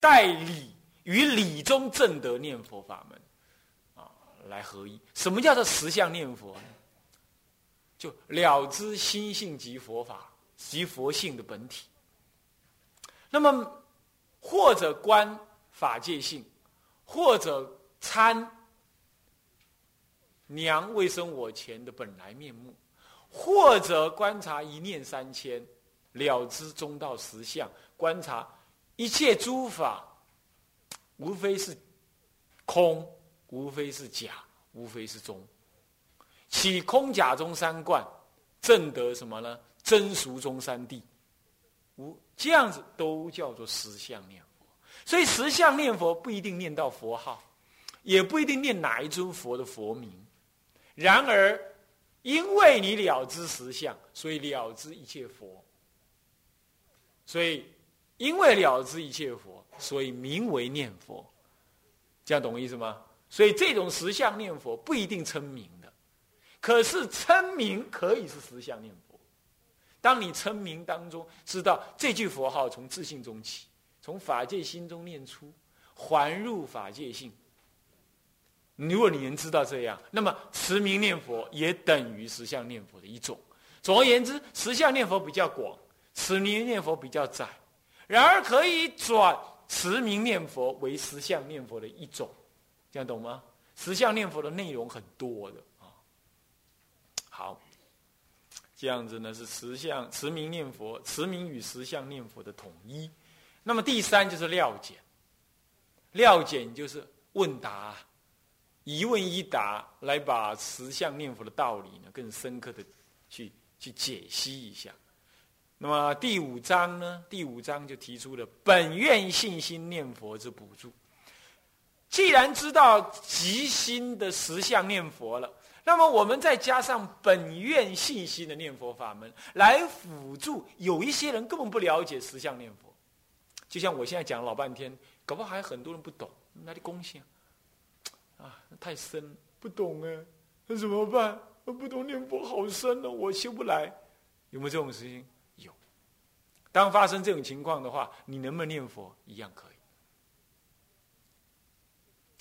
代理与理中正德念佛法门啊来合一。什么叫做实相念佛呢？就了知心性及佛法及佛性的本体。那么或者观法界性，或者参娘未生我前的本来面目，或者观察一念三千，了知中道实相，观察一切诸法，无非是空，无非是假，无非是中。起空假中三观，正得什么呢？真俗中三谛，无这样子都叫做实相念佛。所以实相念佛不一定念到佛号，也不一定念哪一尊佛的佛名。然而，因为你了知实相，所以了知一切佛。所以，因为了知一切佛，所以名为念佛。这样懂我意思吗？所以这种实相念佛不一定称名的，可是称名可以是实相念佛。当你称名当中知道这句佛号从自信中起，从法界心中念出，还入法界性。如果你能知道这样，那么持名念佛也等于实相念佛的一种。总而言之，实相念佛比较广，持名念佛比较窄。然而可以转持名念佛为实相念佛的一种，这样懂吗？实相念佛的内容很多的啊。好，这样子呢是实相持名念佛，持名与实相念佛的统一。那么第三就是料简，料简就是问答。一问一答，来把实相念佛的道理呢，更深刻的去去解析一下。那么第五章呢？第五章就提出了本愿信心念佛之补助。既然知道即心的实相念佛了，那么我们再加上本愿信心的念佛法门来辅助。有一些人根本不了解实相念佛，就像我现在讲了老半天，搞不好还有很多人不懂，那里贡献。啊，太深不懂哎，那怎么办？我不懂念佛好深哦，我修不来。有没有这种事情？当发生这种情况的话，你能不能念佛？一样可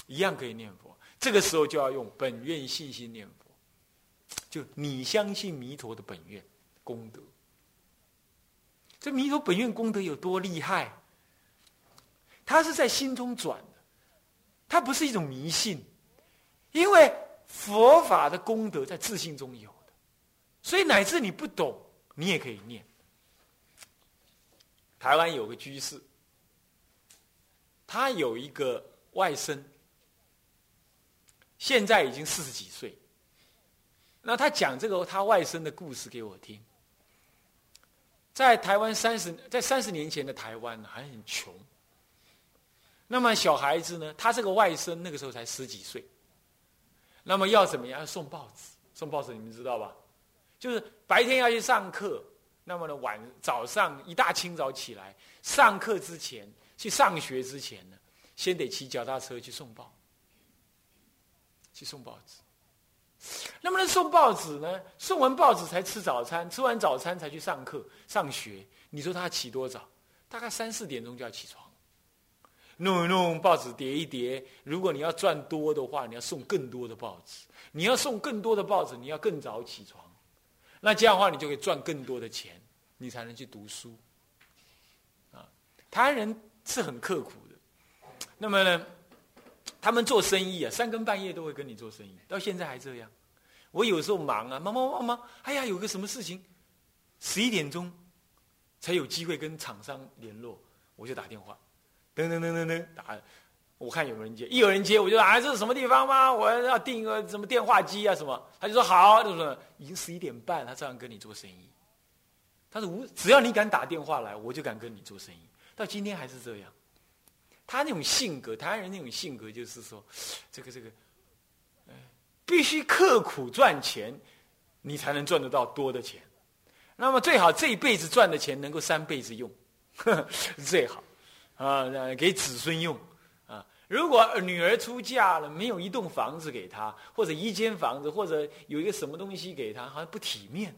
以，一样可以念佛。这个时候就要用本愿信心念佛，就你相信弥陀的本愿功德。这弥陀本愿功德有多厉害？他是在心中转的，它不是一种迷信。因为佛法的功德在自信中有的，所以乃至你不懂，你也可以念。台湾有个居士，他有一个外甥，现在已经四十几岁。那他讲这个他外甥的故事给我听。在台湾三十，在三十年前的台湾还很穷。那么小孩子呢，他这个外甥那个时候才十几岁。那么要怎么样？送报纸，送报纸你们知道吧？就是白天要去上课，那么呢晚早上一大清早起来，上课之前去上学之前呢，先得骑脚踏车去送报，去送报纸。那么呢送报纸呢，送完报纸才吃早餐，吃完早餐才去上课上学。你说他起多早？大概三四点钟就要起床。弄一弄报纸叠一叠，如果你要赚多的话，你要送更多的报纸。你要送更多的报纸，你要更早起床。那这样的话，你就可以赚更多的钱，你才能去读书。啊，台湾人是很刻苦的。那么呢，他们做生意啊，三更半夜都会跟你做生意，到现在还这样。我有时候忙啊，忙忙忙忙，哎呀，有个什么事情，十一点钟才有机会跟厂商联络，我就打电话。噔噔噔噔噔，打，我看有没有人接，一有人接，我就说啊，这是什么地方吗？我要订一个什么电话机啊什么？他就说好，就说已经十一点半，他照样跟你做生意。他说无，只要你敢打电话来，我就敢跟你做生意。到今天还是这样。他那种性格，台湾人那种性格就是说，这个这个，必须刻苦赚钱，你才能赚得到多的钱。那么最好这一辈子赚的钱能够三辈子用，最好。啊，给子孙用，啊，如果女儿出嫁了，没有一栋房子给她，或者一间房子，或者有一个什么东西给她，好像不体面。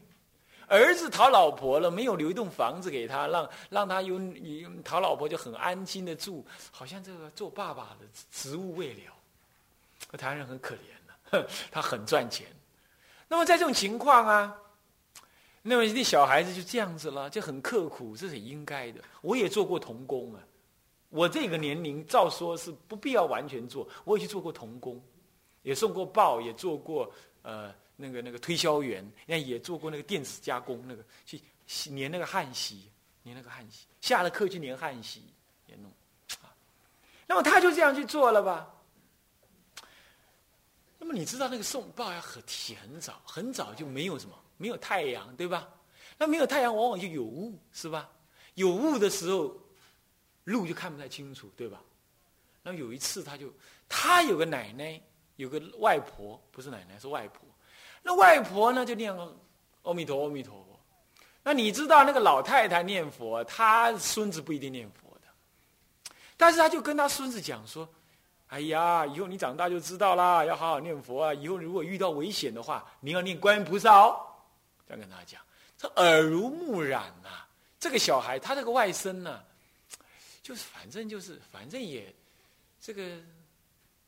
儿子讨老婆了，没有留一栋房子给他，让让他有你讨老婆就很安心的住，好像这个做爸爸的职务未了。台湾人很可怜的，他很赚钱。那么在这种情况啊，那么那小孩子就这样子了，就很刻苦，这是应该的。我也做过童工啊，我这个年龄照说是不必要完全做，我也去做过童工，也送过报，也做过呃那个那个推销员，那也做过那个电子加工那个去粘那个焊锡，粘那个焊锡，下了课去粘焊锡也弄啊。那么他就这样去做了吧。那么你知道那个送报要很起很早，很早就没有什么，没有太阳，对吧？那没有太阳，往往就有雾，是吧？有雾的时候，路就看不太清楚，对吧？那有一次，他就他有个奶奶，有个外婆，不是奶奶，是外婆。那外婆呢，就念阿弥陀阿弥陀佛。那你知道那个老太太念佛，她孙子不一定念佛的，但是他就跟他孙子讲说。哎呀，以后你长大就知道啦，要好好念佛啊！以后如果遇到危险的话，你要念观音菩萨哦。这样跟他讲，这耳濡目染呐。这个小孩，他这个外甥呢，就是反正就是反正也这个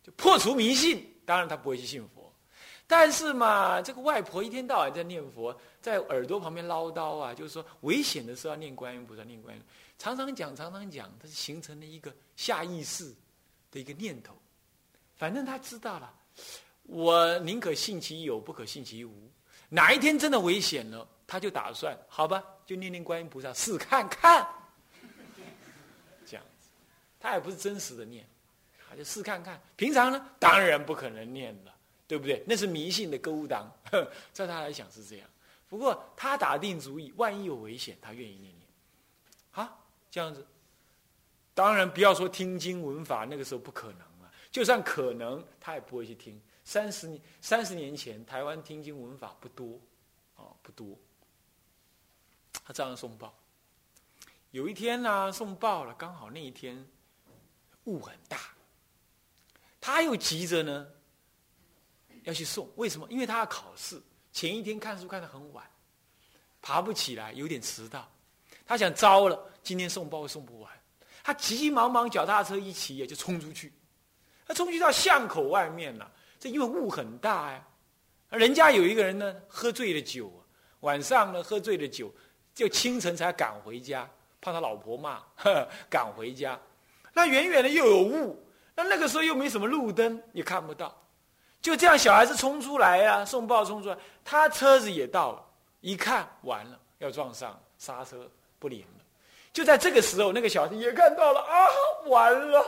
就破除迷信。当然他不会去信佛，但是嘛，这个外婆一天到晚在念佛，在耳朵旁边唠叨啊，就是说危险的时候要念观音菩萨，念观音，常常讲，常常讲，它是形成了一个下意识。的一个念头，反正他知道了，我宁可信其有，不可信其无。哪一天真的危险了，他就打算，好吧，就念念观音菩萨试看看。这样子，他也不是真实的念，他就试看看。平常呢，当然不可能念了，对不对？那是迷信的勾当，在他来讲是这样。不过他打定主意，万一有危险，他愿意念念。好，这样子。当然，不要说听经闻法，那个时候不可能了。就算可能，他也不会去听。三十年、三十年前，台湾听经闻法不多，哦，不多。他照样送报。有一天呢，送报了，刚好那一天雾很大，他又急着呢要去送。为什么？因为他要考试，前一天看书看得很晚，爬不起来，有点迟到。他想，糟了，今天送包送不完。他急急忙忙，脚踏车一骑也就冲出去。他冲去到巷口外面了，这因为雾很大呀。人家有一个人呢，喝醉了酒，晚上呢喝醉了酒，就清晨才赶回家，怕他老婆骂，赶回家。那远远的又有雾，那那个时候又没什么路灯，也看不到。就这样，小孩子冲出来呀，送报冲出来，他车子也到了，一看完了，要撞上，刹车不灵了。就在这个时候，那个小孩也看到了啊，完了！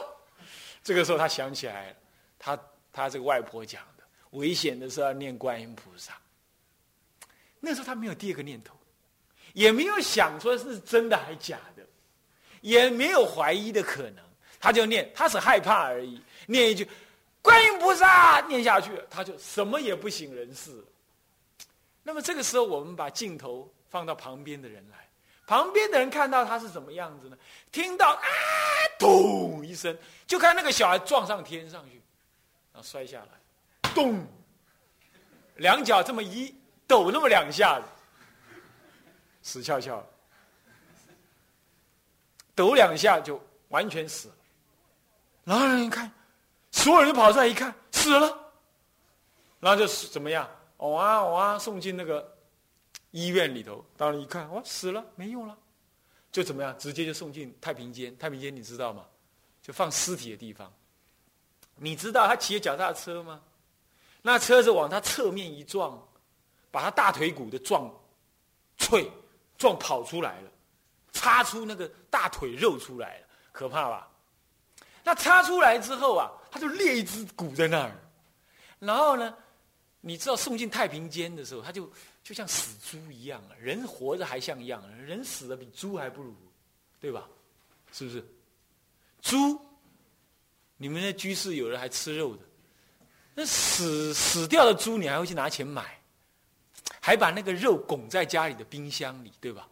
这个时候他想起来，他他这个外婆讲的，危险的时候要念观音菩萨。那时候他没有第二个念头，也没有想说是真的还假的，也没有怀疑的可能，他就念，他是害怕而已，念一句观音菩萨，念下去，他就什么也不省人事。那么这个时候，我们把镜头放到旁边的人来。旁边的人看到他是什么样子呢？听到啊，咚一声，就看那个小孩撞上天上去，然后摔下来，咚，两脚这么一抖那么两下子，死翘翘，抖两下就完全死了。然后人一看，所有人都跑出来一看，死了，然后就怎么样？哦啊哦啊，送进那个。医院里头，到了一看，哇，死了，没用了，就怎么样？直接就送进太平间。太平间你知道吗？就放尸体的地方。你知道他骑着脚踏车吗？那车子往他侧面一撞，把他大腿骨的撞脆，撞跑出来了，擦出那个大腿肉出来了，可怕吧？那擦出来之后啊，他就裂一只骨在那儿。然后呢，你知道送进太平间的时候，他就。就像死猪一样啊！人活着还像样，人死了比猪还不如，对吧？是不是？猪，你们那居士有人还吃肉的，那死死掉的猪，你还会去拿钱买，还把那个肉拱在家里的冰箱里，对吧？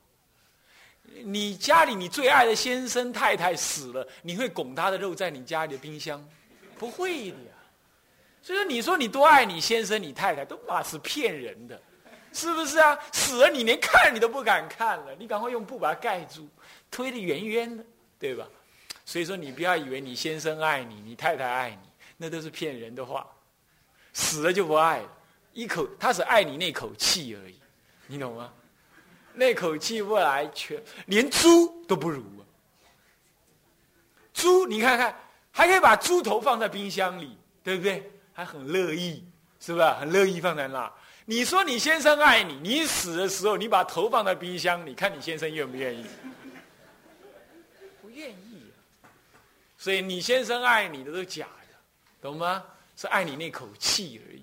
你家里你最爱的先生太太死了，你会拱他的肉在你家里的冰箱？不会的呀。所以说，你说你多爱你先生你太太，都嘛是骗人的。是不是啊？死了你连看你都不敢看了，你赶快用布把它盖住，推得远远的，对吧？所以说你不要以为你先生爱你，你太太爱你，那都是骗人的话。死了就不爱了，一口他只爱你那口气而已，你懂吗？那口气不来，全连猪都不如啊！猪你看看，还可以把猪头放在冰箱里，对不对？还很乐意，是不是？很乐意放在那。你说你先生爱你，你死的时候你把头放在冰箱里，看你先生愿不愿意？不愿意。所以你先生爱你的都是假的，懂吗？是爱你那口气而已。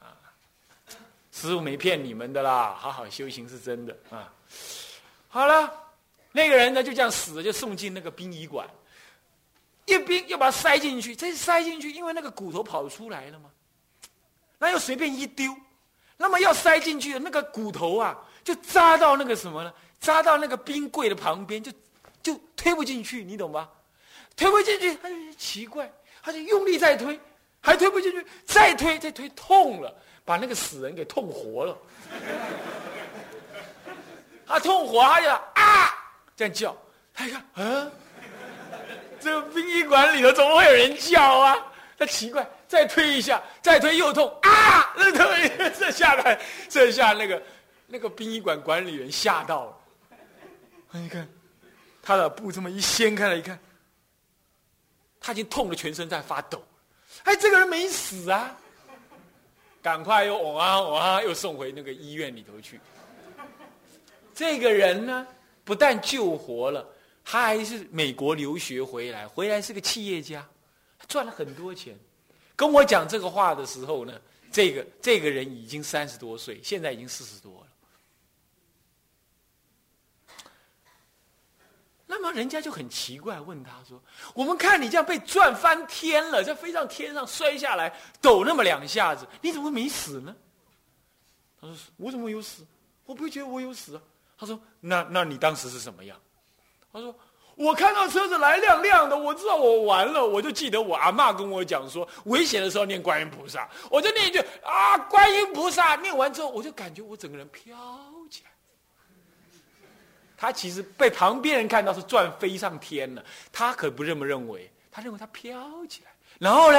啊，师傅没骗你们的啦，好好修行是真的啊。好了，那个人呢就这样死了，就送进那个殡仪馆，一冰又把它塞进去，这塞进去，因为那个骨头跑出来了嘛，那又随便一丢。那么要塞进去的那个骨头啊，就扎到那个什么呢？扎到那个冰柜的旁边，就就推不进去，你懂吧？推不进去，他就奇怪，他就用力再推，还推不进去，再推再推，痛了，把那个死人给痛活了。他痛活，他就啊这样叫，他一看，啊，这个殡仪馆里头怎么会有人叫啊？他奇怪。再推一下，再推又痛啊！那推 这下来，这下那个那个殡仪馆管理员吓到了。你看，他的布这么一掀开来一看，他已经痛得全身在发抖。哎，这个人没死啊！赶快又往啊往啊，又送回那个医院里头去。这个人呢，不但救活了，他还是美国留学回来，回来是个企业家，赚了很多钱。跟我讲这个话的时候呢，这个这个人已经三十多岁，现在已经四十多了。那么人家就很奇怪，问他说：“我们看你这样被转翻天了，再飞上天上摔下来，抖那么两下子，你怎么没死呢？”他说：“我怎么有死？我不会觉得我有死啊。”他说：“那那你当时是什么样？”他说。我看到车子来亮亮的，我知道我完了，我就记得我阿妈跟我讲说，危险的时候念观音菩萨，我就念一句啊，观音菩萨，念完之后，我就感觉我整个人飘起来。他其实被旁边人看到是转飞上天了，他可不这么认为，他认为他飘起来，然后呢，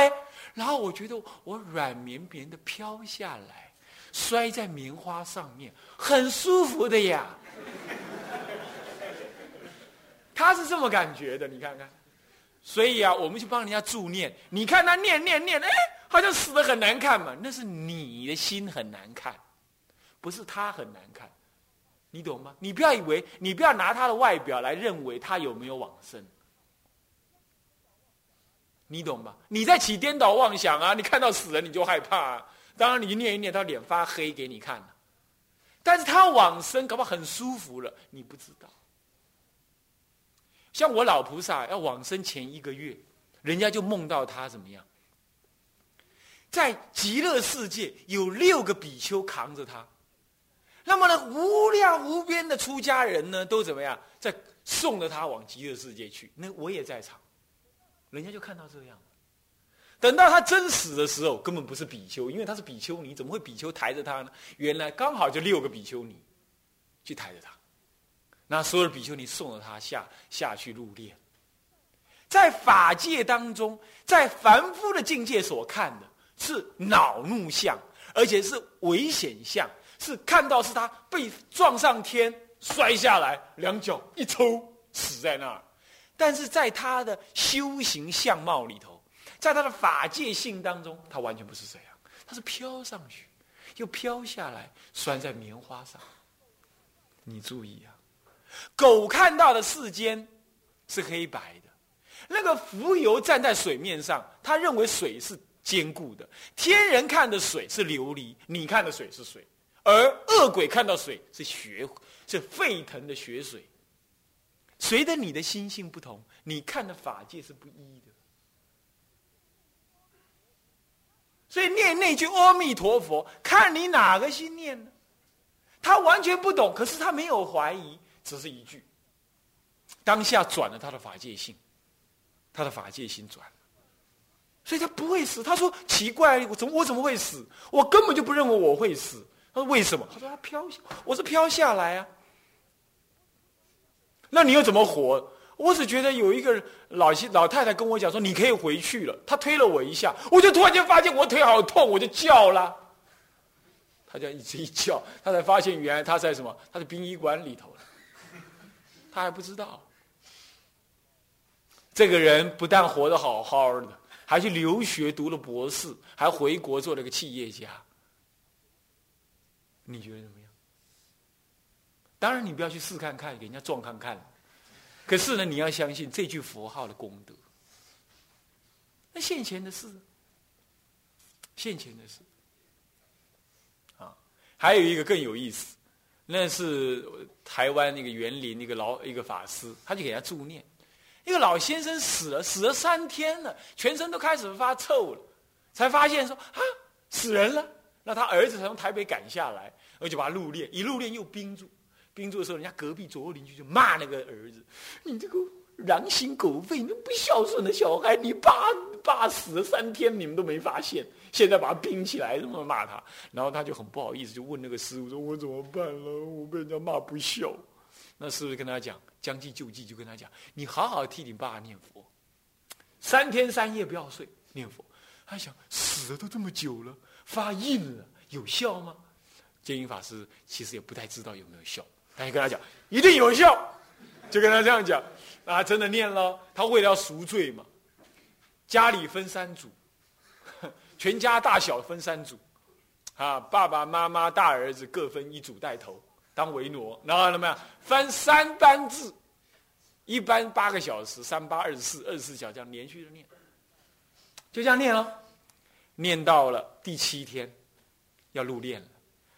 然后我觉得我软绵绵的飘下来，摔在棉花上面，很舒服的呀。他是这么感觉的，你看看，所以啊，我们去帮人家助念，你看他念念念，哎，好像死的很难看嘛，那是你的心很难看，不是他很难看，你懂吗？你不要以为，你不要拿他的外表来认为他有没有往生，你懂吗？你在起颠倒妄想啊！你看到死人你就害怕，啊，当然你念一念，他脸发黑给你看了，但是他往生搞不好很舒服了，你不知道。像我老菩萨要往生前一个月，人家就梦到他怎么样？在极乐世界有六个比丘扛着他，那么呢，无量无边的出家人呢，都怎么样？在送着他往极乐世界去。那我也在场，人家就看到这样。等到他真死的时候，根本不是比丘，因为他是比丘尼，怎么会比丘抬着他呢？原来刚好就六个比丘尼去抬着他。那所有的比丘尼送了他下下去入殓，在法界当中，在凡夫的境界所看的是恼怒相，而且是危险相，是看到是他被撞上天摔下来，两脚一抽死在那儿。但是在他的修行相貌里头，在他的法界性当中，他完全不是这样，他是飘上去，又飘下来，拴在棉花上。你注意啊！狗看到的世间是黑白的，那个浮游站在水面上，他认为水是坚固的；天人看的水是琉璃，你看的水是水；而恶鬼看到水是血，是沸腾的血水。随着你的心性不同，你看的法界是不一的。所以念那句阿弥陀佛，看你哪个心念呢？他完全不懂，可是他没有怀疑。只是一句，当下转了他的法界性，他的法界性转了，所以他不会死。他说：“奇怪，我怎么我怎么会死？我根本就不认为我会死。”他说：“为什么？”他说：“他飘，我是飘下来啊。”那你又怎么活？我只觉得有一个老老太太跟我讲说：“你可以回去了。”她推了我一下，我就突然间发现我腿好痛，我就叫了。他就一直一叫，他才发现原来他在什么？他在殡仪馆里头。他还不知道。这个人不但活得好好的，还去留学读了博士，还回国做了个企业家。你觉得怎么样？当然，你不要去试看看，给人家撞看看。可是呢，你要相信这句佛号的功德。那现前的事，现前的事，啊，还有一个更有意思，那是台湾那个园林一个老一个法师，他就给他助念。一个老先生死了，死了三天了，全身都开始发臭了，才发现说啊，死人了。那他儿子才从台北赶下来，而且把他入殓，一入殓又冰住。冰住的时候，人家隔壁左右邻居就骂那个儿子：“你这个狼心狗肺、你不孝顺的小孩，你爸爸死了三天，你们都没发现，现在把他冰起来，这么骂他。”然后他就很不好意思，就问那个师傅说：“我怎么办了？我被人家骂不孝。”那师傅跟他讲，将计就计，就跟他讲：“你好好替你爸念佛，三天三夜不要睡念佛。”他想死了都这么久了。发硬了，有效吗？建英法师其实也不太知道有没有效，他就跟他讲一定有效，就跟他这样讲，啊，真的念了。他为了要赎罪嘛，家里分三组，全家大小分三组，啊，爸爸妈妈大儿子各分一组带头当维诺，然后怎么样？分三班制，一班八个小时，三八二十四，二十四小时这样连续的念，就这样念了。念到了第七天，要入殓了。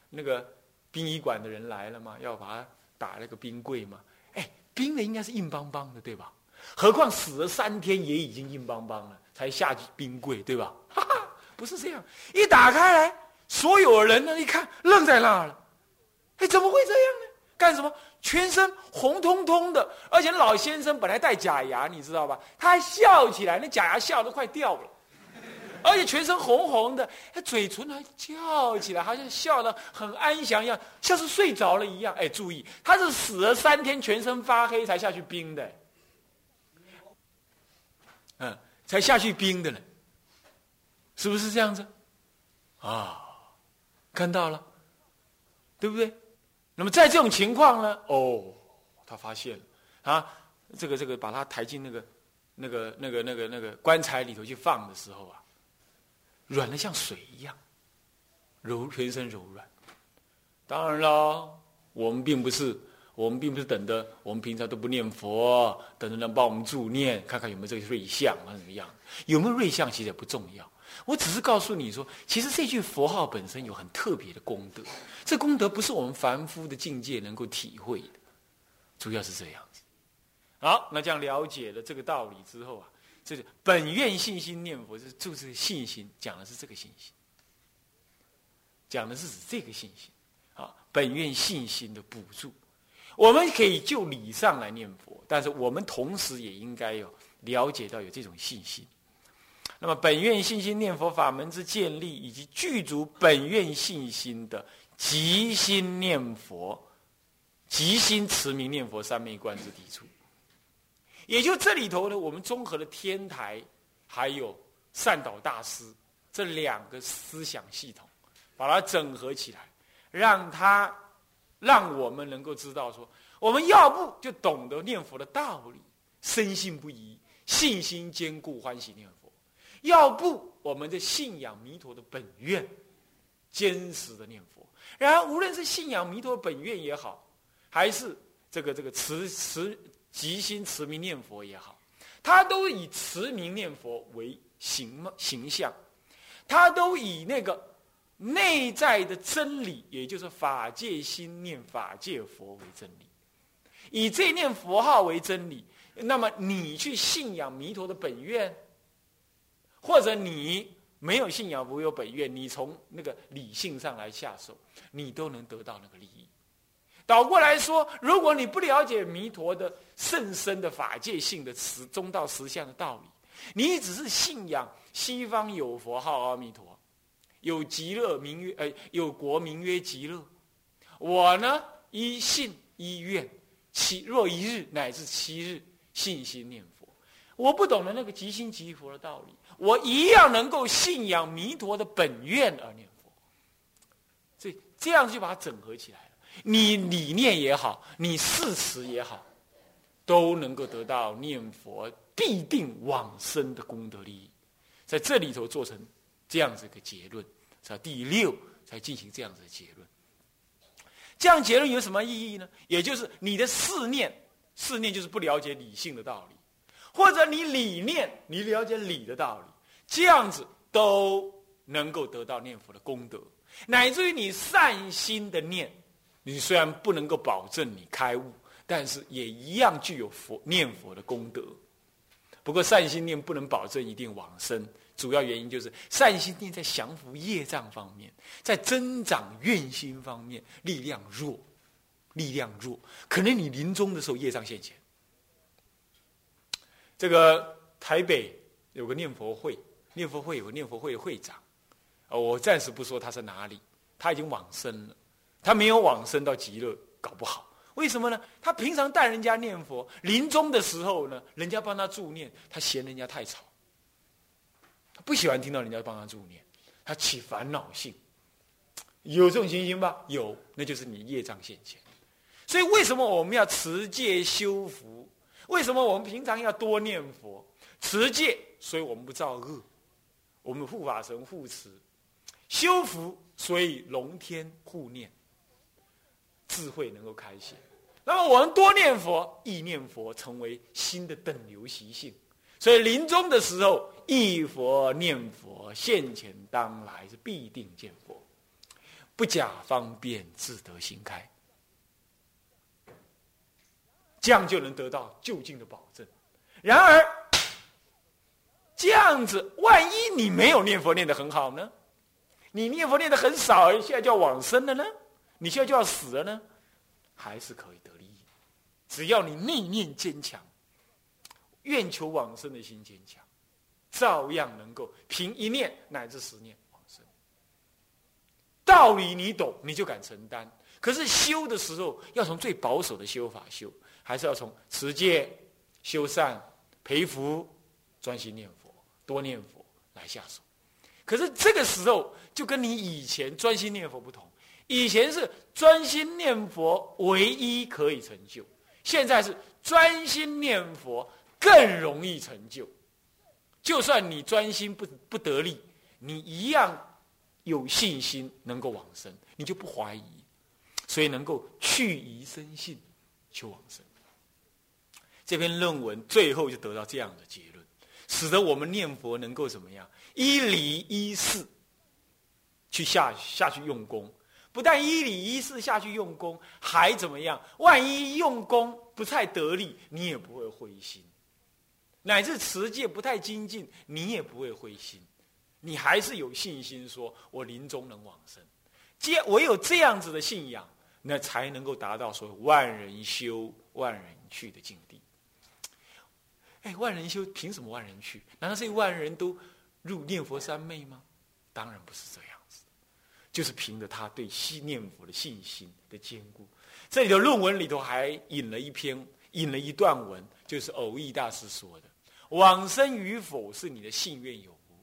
那个殡仪馆的人来了嘛，要把他打那个冰柜嘛。哎，冰的应该是硬邦邦的，对吧？何况死了三天也已经硬邦邦了，才下冰柜，对吧？哈哈，不是这样。一打开来，所有人呢一看，愣在那儿了。哎，怎么会这样呢？干什么？全身红彤彤的，而且老先生本来戴假牙，你知道吧？他还笑起来，那假牙笑都快掉了。而且全身红红的，他嘴唇还翘起来，好像笑得很安详一样，像是睡着了一样。哎，注意，他是死了三天，全身发黑才下去冰的，嗯，才下去冰的呢，是不是这样子？啊，看到了，对不对？那么在这种情况呢？哦，他发现了啊，这个这个，把他抬进那个那个那个那个那个棺材里头去放的时候啊。软的像水一样，柔全身柔软。当然了，我们并不是，我们并不是等着，我们平常都不念佛，等着人帮我们助念，看看有没有这个瑞相啊，怎么样？有没有瑞相其实也不重要。我只是告诉你说，其实这句佛号本身有很特别的功德，这功德不是我们凡夫的境界能够体会的，主要是这样子。好，那这样了解了这个道理之后啊。这是本愿信心念佛，是就是信心，讲的是这个信心，讲的是指这个信心啊。本愿信心的补助，我们可以就理上来念佛，但是我们同时也应该有了解到有这种信心。那么本愿信心念佛法门之建立，以及具足本愿信心的即心念佛、即心持名念佛三昧观之抵触。也就这里头呢，我们综合了天台，还有善导大师这两个思想系统，把它整合起来，让它让我们能够知道说，我们要不就懂得念佛的道理，深信不疑，信心坚固，欢喜念佛；要不我们的信仰弥陀的本愿，坚实的念佛。然而，无论是信仰弥陀本愿也好，还是这个这个持持。即心持名念佛也好，他都以持名念佛为形形象，他都以那个内在的真理，也就是法界心念法界佛为真理，以这念佛号为真理。那么你去信仰弥陀的本愿，或者你没有信仰佛有本愿，你从那个理性上来下手，你都能得到那个利益。倒过来说，如果你不了解弥陀的甚深的法界性的实中道实相的道理，你只是信仰西方有佛号阿弥陀，有极乐名曰呃有国名曰极乐。我呢一信一愿，七若一日乃至七日信心念佛。我不懂得那个即心即佛的道理，我一样能够信仰弥陀的本愿而念佛。所以这样就把它整合起来了。你理念也好，你事实也好，都能够得到念佛必定往生的功德利益。在这里头做成这样子一个结论，在第六才进行这样子的结论。这样结论有什么意义呢？也就是你的四念，四念就是不了解理性的道理，或者你理念你了解理的道理，这样子都能够得到念佛的功德，乃至于你善心的念。你虽然不能够保证你开悟，但是也一样具有佛念佛的功德。不过善心念不能保证一定往生，主要原因就是善心念在降服业障方面，在增长愿心方面力量弱，力量弱。可能你临终的时候业障现前。这个台北有个念佛会，念佛会有个念佛会的会长，啊，我暂时不说他是哪里，他已经往生了。他没有往生到极乐，搞不好。为什么呢？他平常带人家念佛，临终的时候呢，人家帮他助念，他嫌人家太吵，他不喜欢听到人家帮他助念，他起烦恼性。有这种情形吧？有，那就是你业障现前。所以为什么我们要持戒修福？为什么我们平常要多念佛？持戒，所以我们不造恶，我们护法神护持；修福，所以龙天护念。智慧能够开显，那么我们多念佛，意念佛成为新的等流习性。所以临终的时候，忆佛念佛，现前当来是必定见佛，不假方便，自得心开，这样就能得到就近的保证。然而，这样子，万一你没有念佛念得很好呢？你念佛念得很少，现在就要往生了呢？你现在就要死了呢，还是可以得利益？只要你内念坚强，愿求往生的心坚强，照样能够凭一念乃至十念往生。道理你懂，你就敢承担。可是修的时候，要从最保守的修法修，还是要从持戒、修善、培福、专心念佛、多念佛来下手。可是这个时候，就跟你以前专心念佛不同。以前是专心念佛唯一可以成就，现在是专心念佛更容易成就。就算你专心不不得力，你一样有信心能够往生，你就不怀疑，所以能够去疑生信，求往生。这篇论文最后就得到这样的结论，使得我们念佛能够怎么样？依理依事去下下去用功。不但依理依事下去用功，还怎么样？万一用功不太得力，你也不会灰心；乃至持戒不太精进，你也不会灰心。你还是有信心，说我临终能往生。皆唯有这样子的信仰，那才能够达到说万人修、万人去的境地。哎，万人修凭什么万人去？难道是万人都入念佛三昧吗？当然不是这样子。就是凭着他对信念佛的信心的坚固，这里的论文里头还引了一篇，引了一段文，就是偶益大师说的：“往生与否是你的信愿有无。”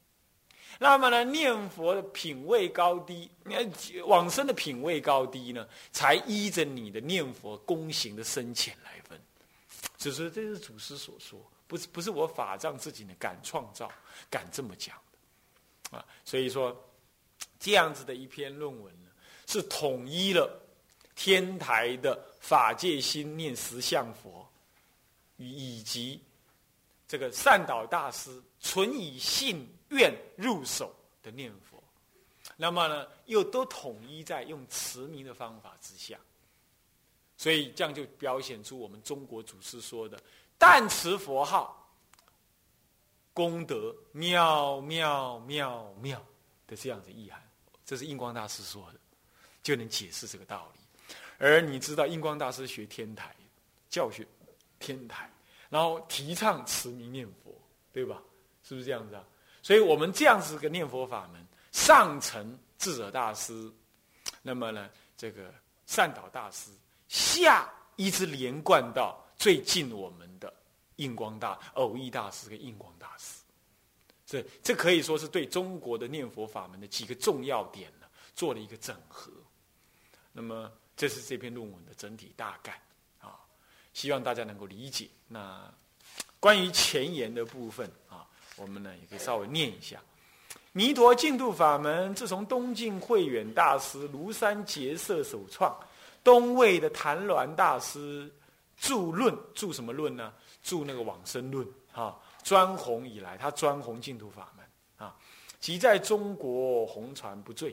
那么呢，念佛的品位高低，往生的品位高低呢，才依着你的念佛功行的深浅来分。只是这是祖师所说，不是不是我法藏自己呢敢创造，敢这么讲的啊。所以说。这样子的一篇论文呢，是统一了天台的法界心念实相佛，以及这个善导大师纯以信愿入手的念佛，那么呢，又都统一在用持名的方法之下，所以这样就表现出我们中国祖师说的“但持佛号，功德妙妙妙妙”的这样的意涵。这是印光大师说的，就能解释这个道理。而你知道，印光大师学天台，教学天台，然后提倡持名念佛，对吧？是不是这样子啊？所以我们这样子个念佛法门，上承智者大师，那么呢，这个善导大师，下一直连贯到最近我们的印光大偶益大师跟印光大师。这这可以说是对中国的念佛法门的几个重要点呢，做了一个整合。那么，这是这篇论文的整体大概，希望大家能够理解。那关于前言的部分啊，我们呢也可以稍微念一下：弥陀净土法门自从东晋慧远大师庐山结社首创，东魏的谭鸾大师著论，著什么论呢？著那个往生论啊。专弘以来，他专弘净土法门啊，即在中国红传不坠